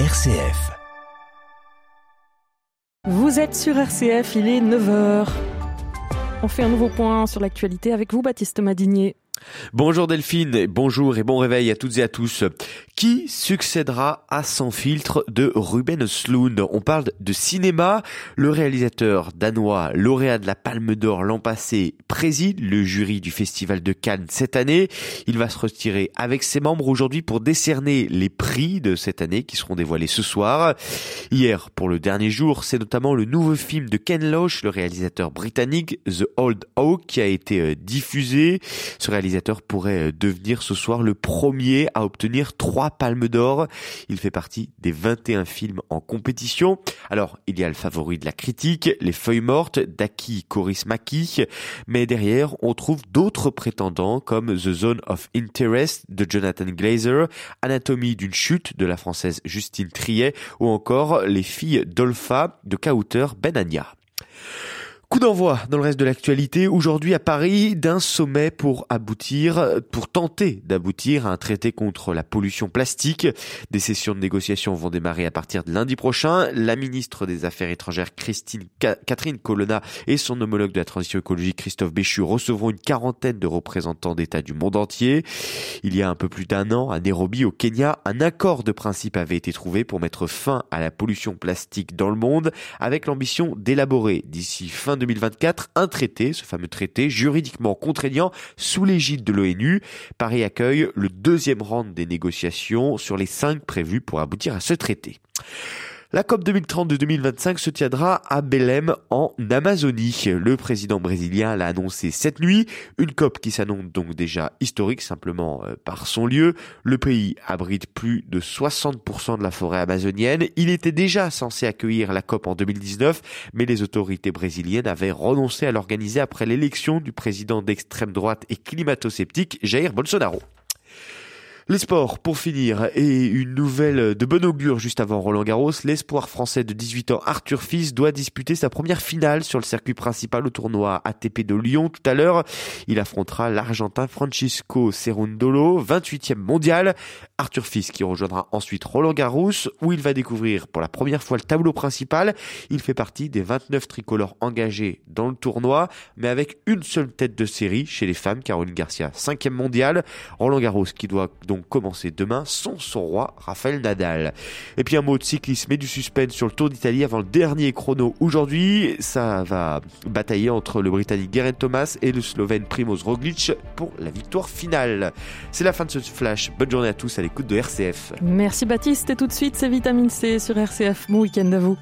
RCF. Vous êtes sur RCF, il est 9h. On fait un nouveau point sur l'actualité avec vous, Baptiste Madinier. Bonjour Delphine, bonjour et bon réveil à toutes et à tous. Qui succédera à Sans filtre de Ruben Östlund On parle de cinéma. Le réalisateur danois, lauréat de la Palme d'Or l'an passé, préside le jury du Festival de Cannes cette année. Il va se retirer avec ses membres aujourd'hui pour décerner les prix de cette année qui seront dévoilés ce soir. Hier, pour le dernier jour, c'est notamment le nouveau film de Ken Loach, le réalisateur britannique, The Old Oak, qui a été euh, diffusé. Ce réalisateur pourrait euh, devenir ce soir le premier à obtenir trois palmes d'or. Il fait partie des 21 films en compétition. Alors, il y a le favori de la critique, Les Feuilles Mortes d'Aki Korismaki, mais derrière, on trouve d'autres prétendants comme The Zone of Interest de Jonathan Glazer, Anatomie d'une chute de la française Justine Triet ou encore Les filles d'Olfa de Kauter Benania. Coup d'envoi dans le reste de l'actualité aujourd'hui à Paris d'un sommet pour aboutir, pour tenter d'aboutir à un traité contre la pollution plastique. Des sessions de négociation vont démarrer à partir de lundi prochain. La ministre des Affaires étrangères Christine Catherine Colonna et son homologue de la transition écologique Christophe Béchu recevront une quarantaine de représentants d'États du monde entier. Il y a un peu plus d'un an, à Nairobi, au Kenya, un accord de principe avait été trouvé pour mettre fin à la pollution plastique dans le monde avec l'ambition d'élaborer d'ici fin 2024 un traité, ce fameux traité juridiquement contraignant sous l'égide de l'ONU. Paris accueille le deuxième round des négociations sur les cinq prévus pour aboutir à ce traité. La COP 2030 de 2025 se tiendra à Belém en Amazonie. Le président brésilien l'a annoncé cette nuit. Une COP qui s'annonce donc déjà historique simplement euh, par son lieu. Le pays abrite plus de 60% de la forêt amazonienne. Il était déjà censé accueillir la COP en 2019, mais les autorités brésiliennes avaient renoncé à l'organiser après l'élection du président d'extrême droite et climato-sceptique Jair Bolsonaro. Les sports, pour finir, et une nouvelle de bon augure juste avant Roland Garros. L'espoir français de 18 ans, Arthur Fils, doit disputer sa première finale sur le circuit principal au tournoi ATP de Lyon tout à l'heure. Il affrontera l'Argentin Francisco Cerundolo, 28e mondial. Arthur Fils qui rejoindra ensuite Roland Garros, où il va découvrir pour la première fois le tableau principal. Il fait partie des 29 tricolores engagés dans le tournoi, mais avec une seule tête de série chez les femmes, Caroline Garcia, 5e mondial. Roland Garros qui doit donc donc commencer demain sans son roi Raphaël Nadal. Et puis un mot de cyclisme et du suspense sur le Tour d'Italie avant le dernier chrono aujourd'hui. Ça va batailler entre le Britannique Geraint Thomas et le Slovène Primoz Roglic pour la victoire finale. C'est la fin de ce flash. Bonne journée à tous à l'écoute de RCF. Merci Baptiste et tout de suite c'est Vitamine C sur RCF. Bon week-end à vous.